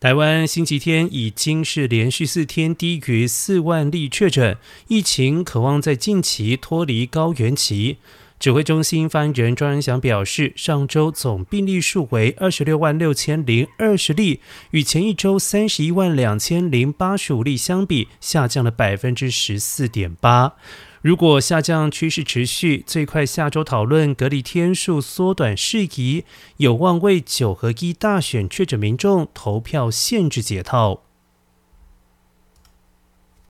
台湾星期天已经是连续四天低于四万例确诊，疫情渴望在近期脱离高原期。指挥中心发言人庄仁祥表示，上周总病例数为二十六万六千零二十例，与前一周三十一万两千零八十五例相比，下降了百分之十四点八。如果下降趋势持续，最快下周讨论隔离天数缩短事宜，有望为九合一大选确诊民众投票限制解套。